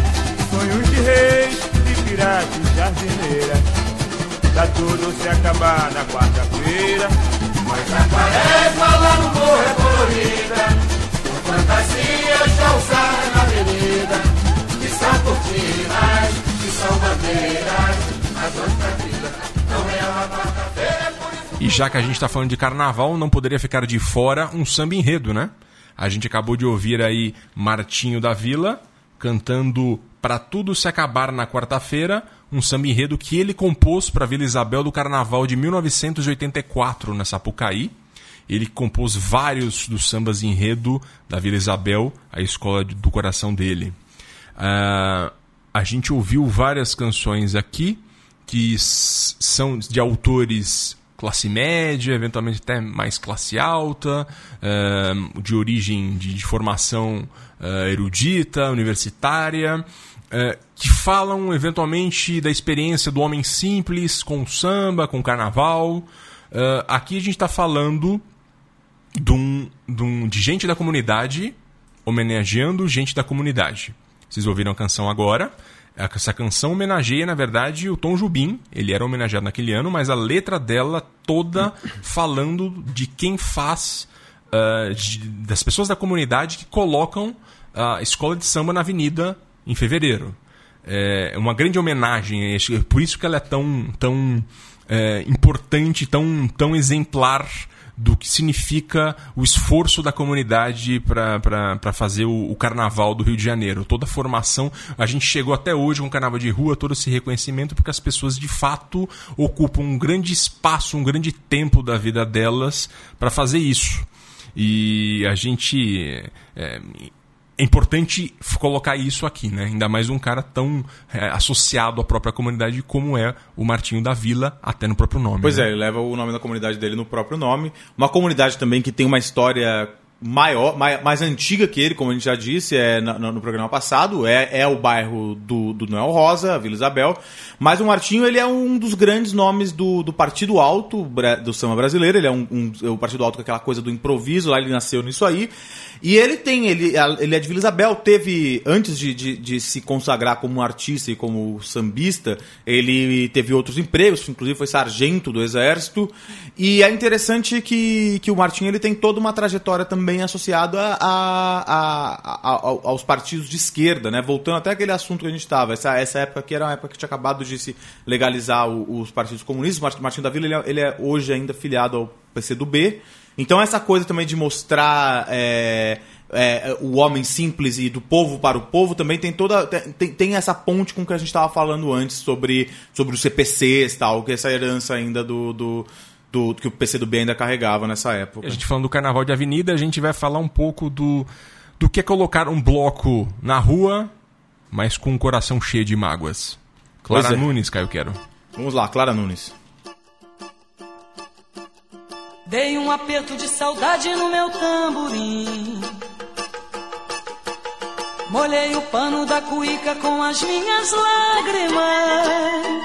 Sonhos de reis, de piratas, jardineiras. Tá tudo se acabar na quarta-feira. Mas a quaresma lá no morro é colorida. Com fantasias calçadas na avenida. Que são cortinas, que são bandeiras. E já que a gente está falando de carnaval, não poderia ficar de fora um samba enredo, né? A gente acabou de ouvir aí Martinho da Vila cantando Pra Tudo Se Acabar na Quarta-feira, um samba enredo que ele compôs para Vila Isabel do Carnaval de 1984 na Sapucaí. Ele compôs vários dos sambas enredo da Vila Isabel, a escola do coração dele. Ah, a gente ouviu várias canções aqui que são de autores classe média, eventualmente até mais classe alta, eh, de origem de, formação eh, erudita, universitária, eh, que falam eventualmente da experiência do homem simples com samba, com carnaval. Aqui a gente está falando de, um, de, um- de gente da comunidade homenageando gente da comunidade. Vocês ouviram a canção agora. Essa canção homenageia, na verdade, o Tom Jubim. Ele era homenageado naquele ano, mas a letra dela toda falando de quem faz, ah, de- das pessoas da comunidade que colocam a escola de samba na avenida em fevereiro. É uma grande homenagem, por isso que ela é tão, tão é, importante, tão, tão exemplar do que significa o esforço da comunidade para fazer o, o carnaval do Rio de Janeiro. Toda a formação, a gente chegou até hoje com o carnaval de rua, todo esse reconhecimento, porque as pessoas de fato ocupam um grande espaço, um grande tempo da vida delas para fazer isso. E a gente. é, é importante colocar isso aqui, né? Ainda mais um cara tão é, associado à própria comunidade como é o Martinho da Vila, até no próprio nome. Pois né? é, ele leva o nome da comunidade dele no próprio nome. Uma comunidade também que tem uma história maior, mai- mais, antiga que ele, como a gente já disse é, no, no programa passado, é, é o bairro do, do Noel Rosa, a Vila Isabel. Mas o Martinho ele é um dos grandes nomes do, do Partido Alto do samba brasileiro. Ele é um, um- é o Partido Alto com aquela coisa do improviso, lá ele nasceu nisso aí. E ele tem, ele, ele é de Vila Isabel, teve, antes de, de, de se consagrar como artista e como sambista, ele teve outros empregos, inclusive foi sargento do exército. E é interessante que, que o Martinho ele tem toda uma trajetória também associada a, a- a- a- ao- aos partidos de esquerda, né? Voltando até aquele assunto que a gente estava, essa, essa época aqui era uma época que tinha acabado de se legalizar o- os partidos comunistas. O Mart- Martinho da Vila ele é, ele é hoje ainda filiado ao PCdoB. Então essa coisa também de mostrar é, é, o homem simples e do povo para o povo também tem toda tem, tem essa ponte com o que a gente estava falando antes sobre, sobre os CPCs tal, que essa herança ainda do, do, do- que o PCdoB ainda carregava nessa época. A gente falando do carnaval de avenida, a gente vai falar um pouco do, do que é colocar um bloco na rua, mas com um coração cheio de mágoas. Clara é. Nunes, Caio Quero. Vamos lá, Clara Nunes. Dei um aperto de saudade no meu tamborim. Molhei o pano da cuíca com as minhas lágrimas.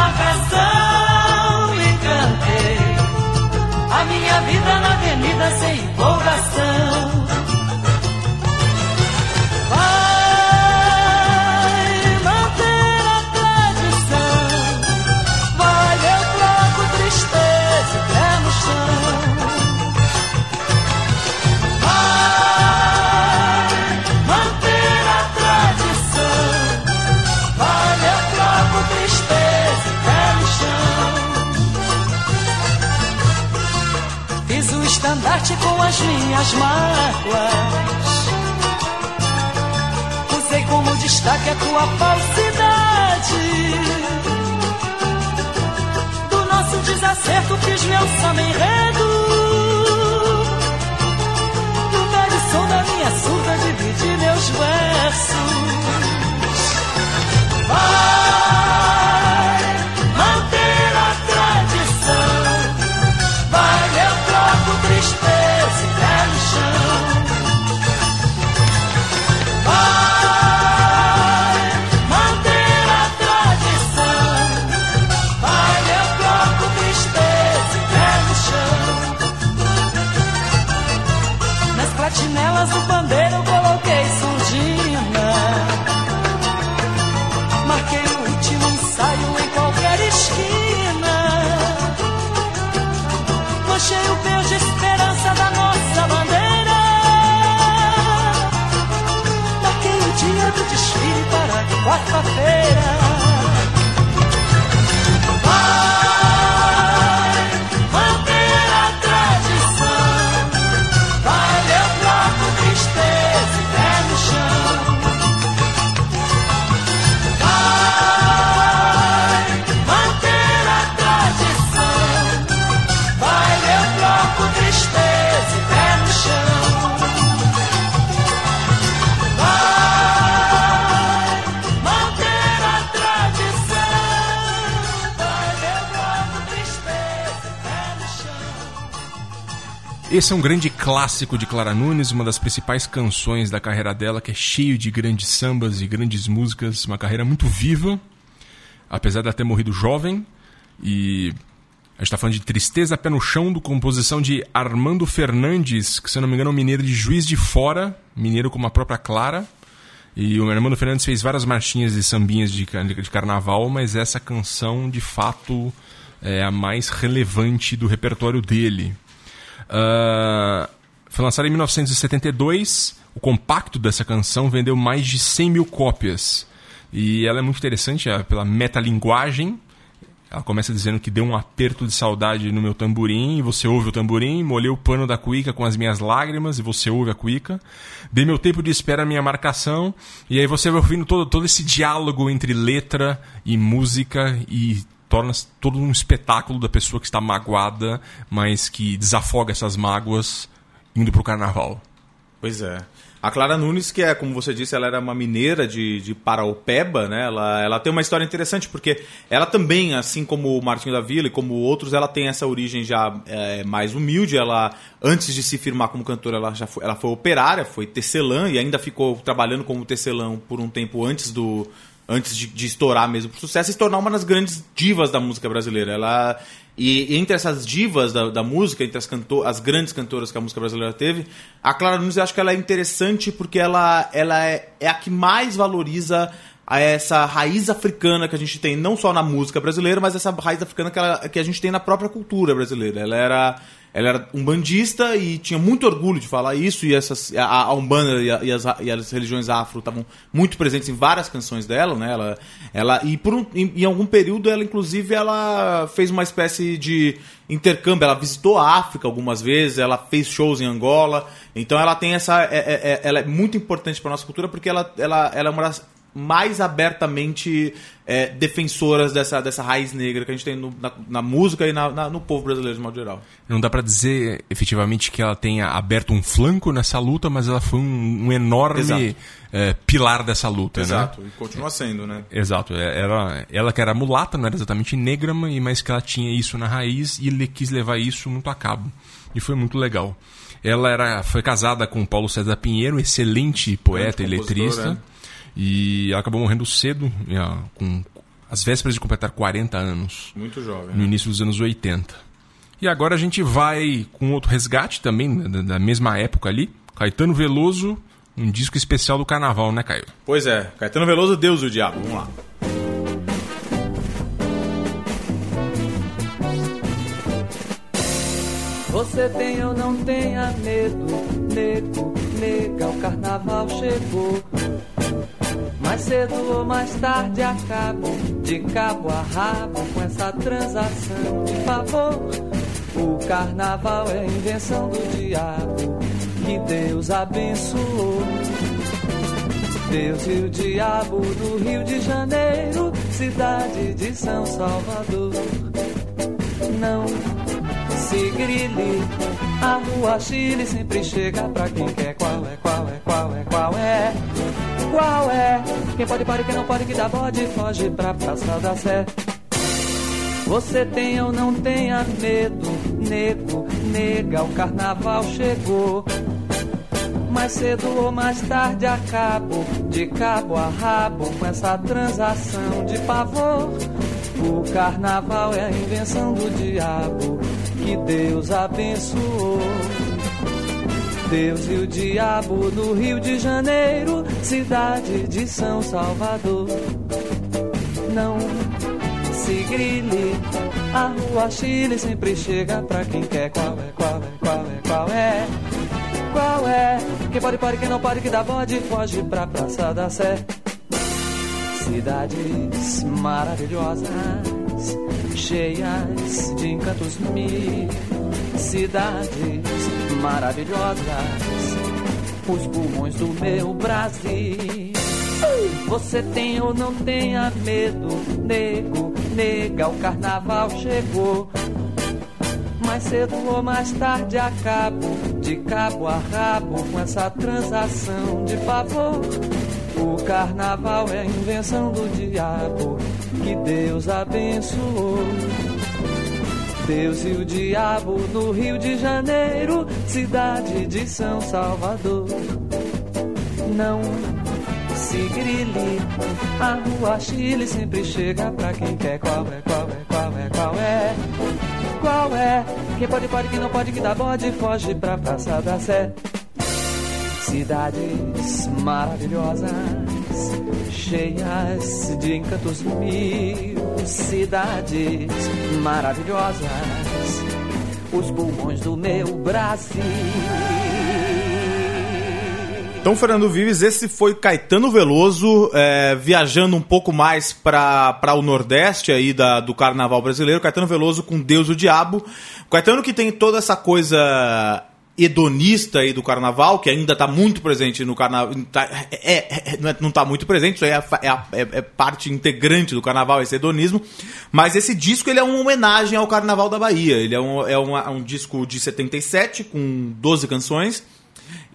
na avenida sem. A tua falsidade. Do nosso desacerto fiz meu samba enredo. Do velho som da minha surda dividi meus versos. Esse é um grande clássico de Clara Nunes, uma das principais canções da carreira dela, que é cheio de grandes sambas e grandes músicas, uma carreira muito viva, apesar de ela ter morrido jovem. E a gente está falando de Tristeza Pé no Chão, do composição de Armando Fernandes, que se eu não me engano é um mineiro de Juiz de Fora, mineiro como a própria Clara. E o Armando Fernandes fez várias marchinhas e sambinhas de, de carnaval, mas essa canção, de fato, é a mais relevante do repertório dele. Ah, foi lançado em 1972. O compacto dessa canção vendeu mais de 100 mil cópias. E ela é muito interessante ah, pela metalinguagem. Ela começa dizendo que deu um aperto de saudade no meu tamborim, você ouve o tamborim, molhei o pano da cuíca com as minhas lágrimas, e você ouve a cuíca. Dei meu tempo de espera minha marcação, e aí você vai ouvindo todo, todo esse diálogo entre letra e música, e torna todo um espetáculo da pessoa que está magoada, mas que desafoga essas mágoas indo pro carnaval. Pois é. A Clara Nunes, que é, como você disse, ela era uma mineira de, de Paraupeba, né? Ela, ela tem uma história interessante, porque ela também, assim como o Martinho da Vila e como outros, ela tem essa origem já é, mais humilde. Ela, antes de se firmar como cantora, ela já foi, ela foi operária, foi tecelã e ainda ficou trabalhando como tecelã por um tempo antes do antes de, de estourar mesmo pro sucesso e se tornar uma das grandes divas da música brasileira. Ela e, entre essas divas da, da música, entre as, canto as grandes cantoras que a música brasileira teve, a Clara Nunes eu acho que ela é interessante porque ela, ela é, é a que mais valoriza a essa raiz africana que a gente tem, não só na música brasileira, mas essa raiz africana que, ela, que a gente tem na própria cultura brasileira. Ela era, ela era um bandista e tinha muito orgulho de falar isso, e essas, a, a Umbanda e, a, e, as, e as religiões afro estavam muito presentes em várias canções dela, né? Ela, ela, e por um, em, em algum período, ela, inclusive, ela fez uma espécie de intercâmbio. Ela visitou a África algumas vezes, ela fez shows em Angola. Então ela tem essa. É, é, ela é muito importante para nossa cultura porque ela, ela, ela é uma das mais abertamente é, defensoras dessa, dessa raiz negra que a gente tem no- na, na música e na- na- no povo brasileiro de modo geral. Não dá pra dizer efetivamente que ela tenha aberto um flanco nessa luta, mas ela foi um, um enorme Exato. eh, pilar dessa luta, né? e continua sendo, né? Exato. É, Ela, ela que era mulata, não era exatamente negra, mas que ela tinha isso na raiz e ele quis levar isso muito a cabo. E foi muito legal. Ela era, foi casada com Paulo César Pinheiro, excelente poeta e letrista. E ela acabou morrendo cedo, eh, com as vésperas de completar 40 anos. Muito jovem. No né? início dos anos 80. E agora a gente vai com outro resgate também, né, da, da mesma época ali. Caetano Veloso, um disco especial do carnaval, né, Caio? Pois é, Caetano Veloso, Deus e o Diabo. Vamos lá. Você tem ou não tenha medo, nego, nega, o carnaval chegou. Mais cedo ou mais tarde acabo, de cabo a rabo, com essa transação de favor. O carnaval é invenção do diabo, que Deus abençoou. Deus e o diabo do Rio de Janeiro, cidade de São Salvador. Não se grile. A rua Chile sempre chega pra quem quer. Qual é, qual é, qual é, qual é? Qual é? Quem pode, pode, quem não pode, que dá bode, foge pra Praça da Sé. Você tem ou não tenha medo, nego, nega, o carnaval chegou. Mais cedo ou mais tarde acabo, de cabo a rabo, com essa transação de pavor. O carnaval é a invenção do diabo, que Deus abençoou. Deus e o diabo no Rio de Janeiro, cidade de São Salvador. Não se grile, a rua Chile sempre chega pra quem quer. Qual é, qual é, qual é, qual é? Qual é? Quem pode, pode, quem não pode, que dá bode, foge pra Praça da Sé. Cidades maravilhosas, cheias de encantos mil. Cidades maravilhosas, os pulmões do meu Brasil. Você tem ou não tenha medo, nego, nega, o carnaval chegou. Mais cedo ou mais tarde acabo, de cabo a rabo, com essa transação de favor. O carnaval é invenção do diabo, que Deus abençoou. Deus e o diabo no Rio de Janeiro, cidade de São Salvador. Não se grile, a rua Chile sempre chega pra quem quer. Qual é, qual é, qual é, qual é? Qual é? Quem pode, pode, quem não pode, que dá bode, foge pra Praça da Sé. Cidades maravilhosas, cheias de encantos mil. Cidades maravilhosas, os pulmões do meu Brasil. Então, Fernando Vives, esse foi Caetano Veloso, é, viajando um pouco mais para o Nordeste aí da, do carnaval brasileiro. Caetano Veloso com Deus o Diabo. Caetano que tem toda essa coisa hedonista aí do carnaval, que ainda está muito presente no carnaval. Tá, é, é, não, é, não tá muito presente, isso aí é, é, é, é parte integrante do carnaval, esse hedonismo. Mas esse disco ele é uma homenagem ao Carnaval da Bahia. Ele é um, é uma, um disco de 77, com 12 canções.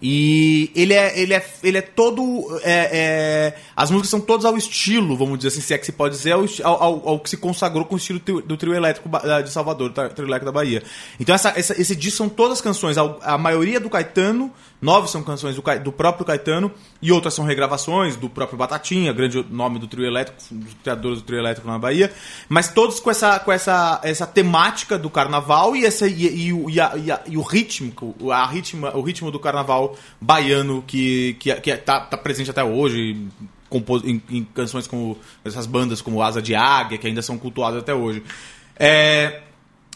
E ele é, ele é, ele é todo. É, é, as músicas são todas ao estilo, vamos dizer assim, se é que se pode dizer, ao, ao, ao que se consagrou com o estilo do trio elétrico de Salvador, do trio elétrico da Bahia. Então essa, essa, esse disco são todas canções, a, maioria do Caetano, nove são canções do, do, próprio Caetano, e outras são regravações do próprio Batatinha, grande nome do trio elétrico, dos criadores do trio elétrico na Bahia, mas todos com essa, com essa, essa temática do carnaval e, essa, e, e, e, a, e, a, e o ritmo, a ritmo, o ritmo do carnaval baiano que, que, que tá, tá presente até hoje em, em, canções como essas bandas como Asa de Águia, que ainda são cultuadas até hoje. É,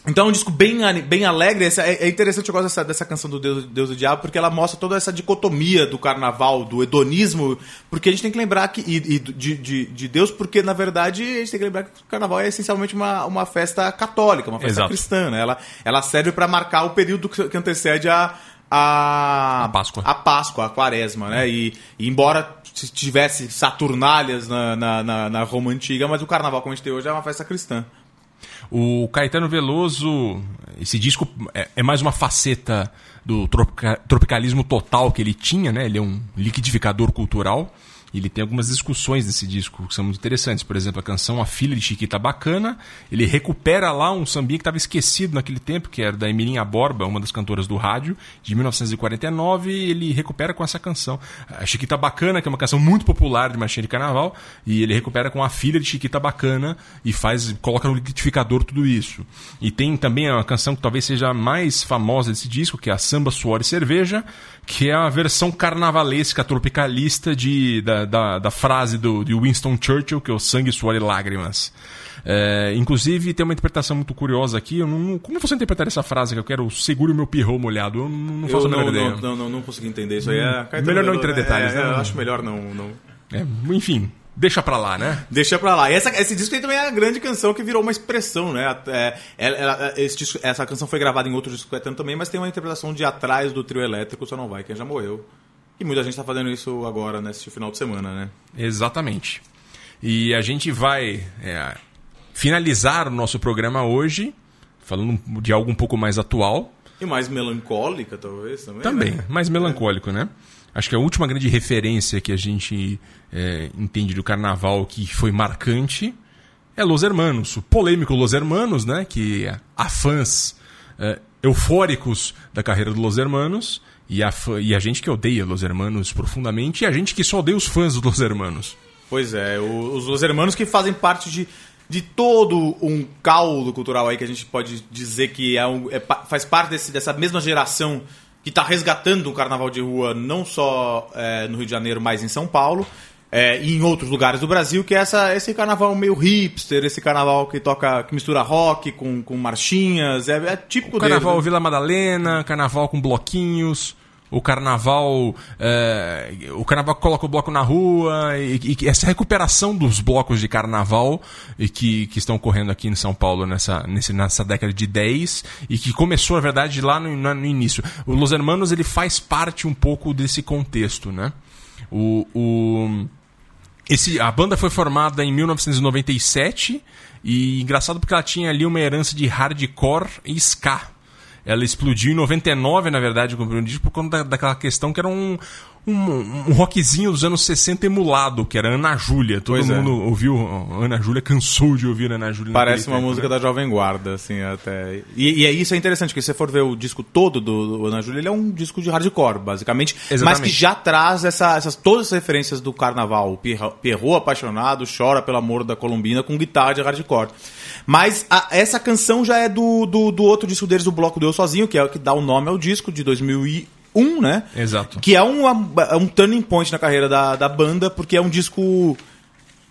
então é um disco bem, bem alegre. É interessante eu gosto dessa, dessa canção do Deus, Deus e o Diabo, porque ela mostra toda essa dicotomia do carnaval, do hedonismo, porque a gente tem que lembrar que. E, e de, de, de, Deus, porque na verdade a gente tem que lembrar que o carnaval é essencialmente uma, uma festa católica, uma festa Exato. cristã. Né? Ela, ela serve para marcar o período que antecede a, a, A Páscoa. a Páscoa, a Quaresma, né? E, e embora tivesse Saturnalhas na, na, na, na Roma antiga, mas o Carnaval como a gente tem hoje é uma festa cristã. O Caetano Veloso, esse disco é, é mais uma faceta do tropica- tropicalismo total que ele tinha, né? Ele é um liquidificador cultural. Ele tem algumas discussões nesse disco que são muito interessantes. Por exemplo, a canção A Filha de Chiquita Bacana. Ele recupera lá um sambinha que estava esquecido naquele tempo, que era da Emilinha Borba, uma das cantoras do rádio, de 1949. E ele recupera com essa canção. A Chiquita Bacana, que é uma canção muito popular de marchinha de carnaval. E ele recupera com A Filha de Chiquita Bacana e faz, coloca no liquidificador tudo isso. E tem também uma canção que talvez seja a mais famosa desse disco, que é a Samba, Suor e Cerveja, que é a versão carnavalesca tropicalista de, da, da, da frase do, de Winston Churchill, que é o sangue, suor e lágrimas. É, inclusive, tem uma interpretação muito curiosa aqui. Eu não, como você interpretar essa frase que eu quero segure o meu pirrou molhado? Eu não, não faço Eu a menor não, ideia. não, não, não, consegui entender isso aí. É, Melhor não entrar em detalhes, é, né? Eu acho melhor não. não. É, enfim, deixa pra lá, né? Deixa pra lá. E essa, esse disco também a grande canção que virou uma expressão, né? É, ela- ela- esse disco- essa canção foi gravada em outro disco do Caetano também, mas tem uma interpretação de atrás do trio elétrico, Só Não Vai, quem já morreu. E muita gente tá fazendo isso agora, nesse final de semana, né? Exatamente. E a gente vai é, finalizar o nosso programa hoje, falando de algo um pouco mais atual. E mais melancólica, talvez, também. Também, né? mais melancólico, né? Acho que a última grande referência que a gente é, entende do carnaval que foi marcante é Los Hermanos, o polêmico Los Hermanos, né? Que há fãs é, eufóricos da carreira do Los Hermanos e a, e a gente que odeia Los Hermanos profundamente e a gente que só odeia os fãs dos Los Hermanos. Pois é, os Los Hermanos que fazem parte de, de todo um caldo cultural aí que a gente pode dizer que é um- é faz parte desse- dessa mesma geração que está resgatando o carnaval de rua não só é, no Rio de Janeiro, mas em São Paulo. é, e em outros lugares do Brasil, que é essa, esse carnaval meio hipster, esse carnaval que toca, que mistura rock com, com marchinhas, é, é típico O carnaval deles, né? Vila Madalena, carnaval com bloquinhos, o carnaval. é, o carnaval coloca o bloco na rua, e, e essa recuperação dos blocos de carnaval e que, que estão ocorrendo aqui em São Paulo nessa, nesse, nessa década de 10 e que começou, na verdade, lá no, no início. O Los Hermanos ele faz parte um pouco desse contexto, né? O. o esse, a banda foi formada em 1997 e engraçado porque ela tinha ali uma herança de hardcore e ska. Ela explodiu em 99, na verdade, com o primeiro disco, por conta da- daquela questão que era um, um, um rockzinho dos anos 60 emulado, que era Ana Júlia. Todo Pois é. mundo ouviu ó, Ana Júlia, cansou de ouvir Ana Júlia. Parece uma tempo, música né? da Jovem Guarda, assim, até. E, e é isso é interessante, porque se você for ver o disco todo do, do Ana Júlia, ele é um disco de hardcore, basicamente. Mas Exatamente. que já traz essa- essas, todas as referências do carnaval. Pierrot apaixonado, chora pelo amor da Colombina com guitarra de hardcore. Mas a- essa canção já é do, do, do outro disco deles, do Bloco do Eu Sozinho, que é o que dá o nome ao disco, de 2001, né? Exato. Que é um, é um turning point na carreira da, da banda, porque é um disco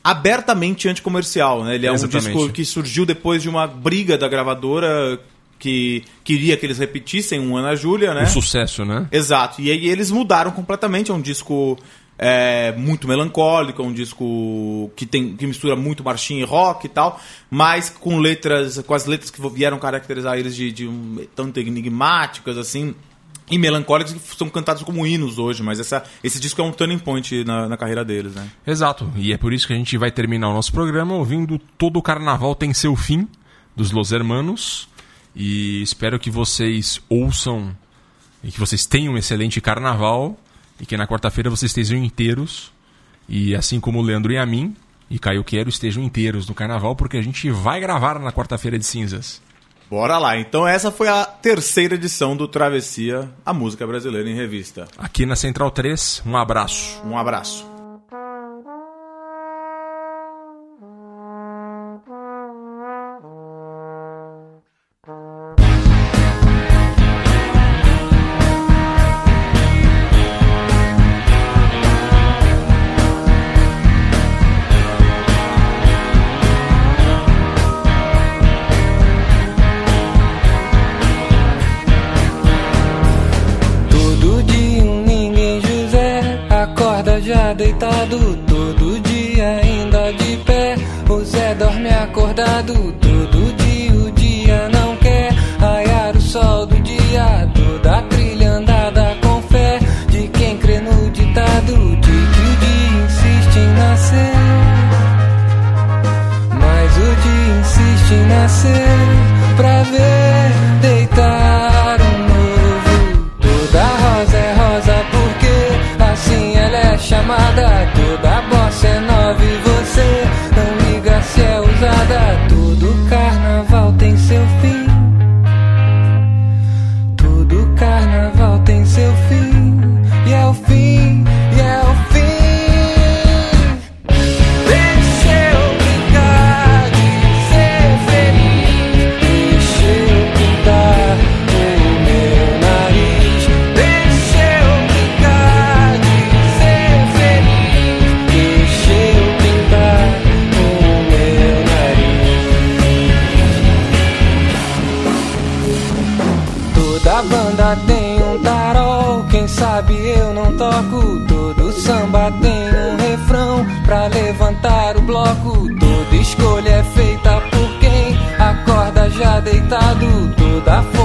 abertamente anticomercial, né? Ele é Exatamente. um disco que surgiu depois de uma briga da gravadora que queria que eles repetissem um Ana Júlia, né? O sucesso, né? Exato. E aí eles mudaram completamente. É um disco é, muito melancólico, é um disco que tem que mistura muito marchinha e rock e tal, mas com letras, com as letras que vieram caracterizar eles de, de um, tanto enigmáticas assim. E melancólicas que são cantados como hinos hoje, mas essa, esse disco é um turning point na, na carreira deles, né? Exato. E é por isso que a gente vai terminar o nosso programa ouvindo Todo o Carnaval Tem Seu Fim, dos Los Hermanos. E espero que vocês ouçam e que vocês tenham um excelente carnaval e que na quarta-feira vocês estejam inteiros. E assim como o Leandro e a mim, e Caio Quero, estejam inteiros no carnaval, porque a gente vai gravar na quarta-feira de cinzas. Bora lá. Então essa foi a terceira edição do Travessia, a música brasileira em revista. Aqui na Central 3, um abraço. Um abraço. Todo dia ainda de pé. O Zé dorme acordado. Toda